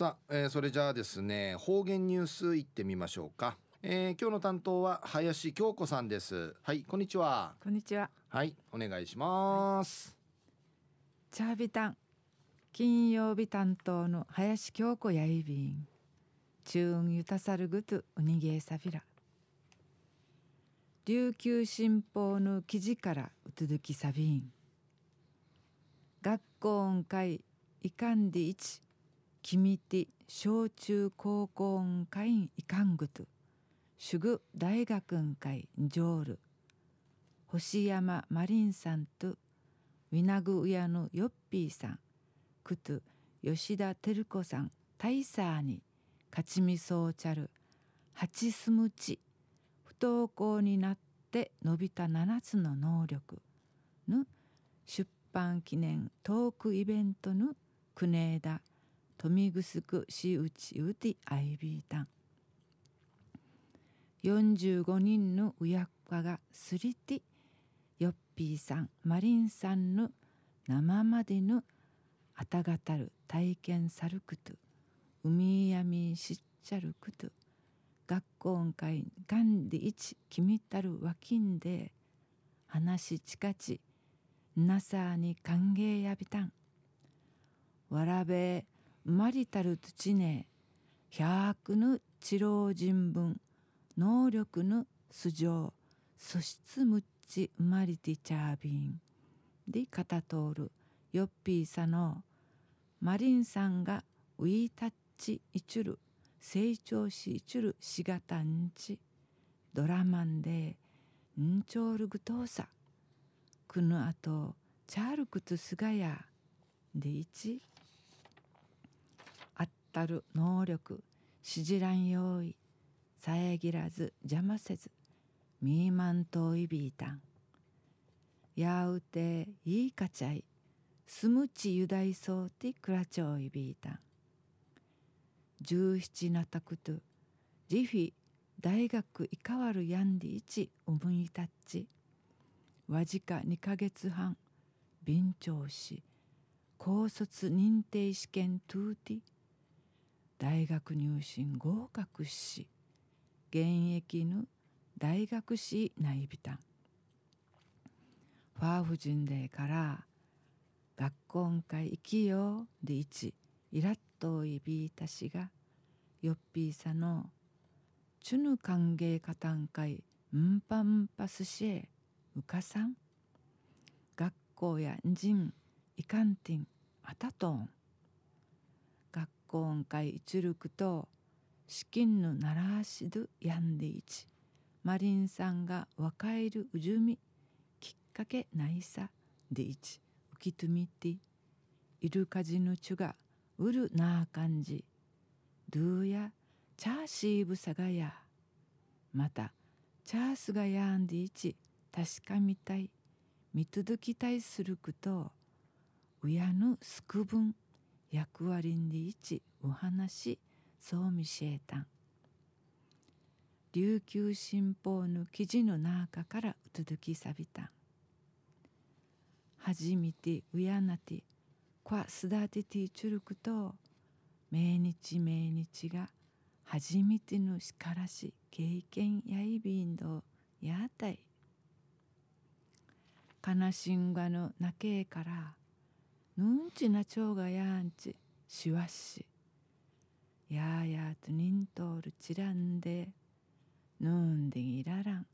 さあ、えー、それじゃあですね方言ニュースいってみましょうか、えー、今日の担当は林京子さんです。はいこんにちは。こんにちは。はいお願いします、チャービタン金曜日担当の林京子やいびん。中運ゆたさるぐとうにげえさびら。琉球新報の記事からうつづきさびん。学校音会いかんでいち君て小中高校音会いかんぐと。主具大学ん会ジョール星山マリンさんと。ウィナグウヤのヨッピーさん。くと。吉田照子さん。タイサーに。勝ちみそうちゃる。八すむち。不登校になって。伸びた7つの能力。の出版記念トークイベントの国枝富城市内うてアイビータン。45人の親子がすりてヨッピーさんマリンさんの生までのあたがたる体験さるくと海闇しっちゃるくと学校会がんでいち君たるわきんで話ちかちなさに歓迎やびたん。わらべまりたる土ね百ぬ治療人文能力の素性素質むっち生まりてちゃびんでかた通るよっぴーさのマリンさんがウィータッチイチュル成長しイチュルしがたんちドラマンでんちょうるぐとうさくぬあとチャールクツスガヤでいちたる能力しじらん用意遮らず邪魔せずミーマントイビータンやうていいかちゃいすむちゆだいそうてくらちょいびいたん。十七なたくとジフィ大学いかわるやんでいちおむいたっち。わじか2か月半便調し高卒認定試験トゥーティ大学入試合格し現役の大学士内ビタンファーフジンデーから学校会行きよでいちイラッといびいたしがよっぴーさのチュヌ歓迎カタン会んぱんぱすしえうかさん。学校やんじんいかんてんあたとん。学校会いちるくと資金のならしどやんでいちマリンさんが若いるうじゅみきっかけないさでいち浮きとみているかじぬちゅがうるなあ感じドゥーやチャーシーブサガやまたチャースがやんでいち確かみたい見届きたいするくと親のすく分役割んでいちお話そうみしえたん琉球新報の記事の中からうとどきさびた。ん初めてうやなてこすだててちゅるくと命日命日が初めてのしからし経験やいびんどやあたい。悲しんがのなけえからぬんちなちょうがやんち。しわしやーやーとにんとおるちらんで。ぬんでいららん。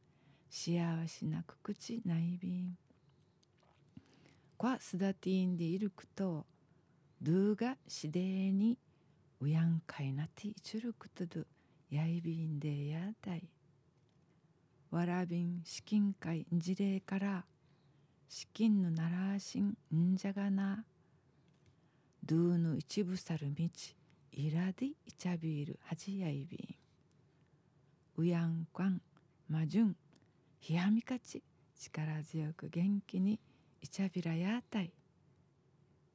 幸せなくくちないびん。こすだていんでいるくとドゥがしでにうやんかいなていちゅるくとどやいびんでやだい。わらびん資金会事例から資金のならしんんじゃがな。ドゥの一部さる道いらでいちゃびるはじやいびん。うやんかんまじゅんひやみかち力強く元気にいちゃびらやたい。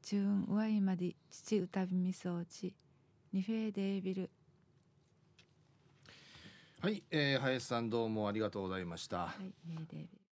中運うわいまで父歌びみそうちニフェーデービルはい、えー、林さんどうもありがとうございました。はい、デービル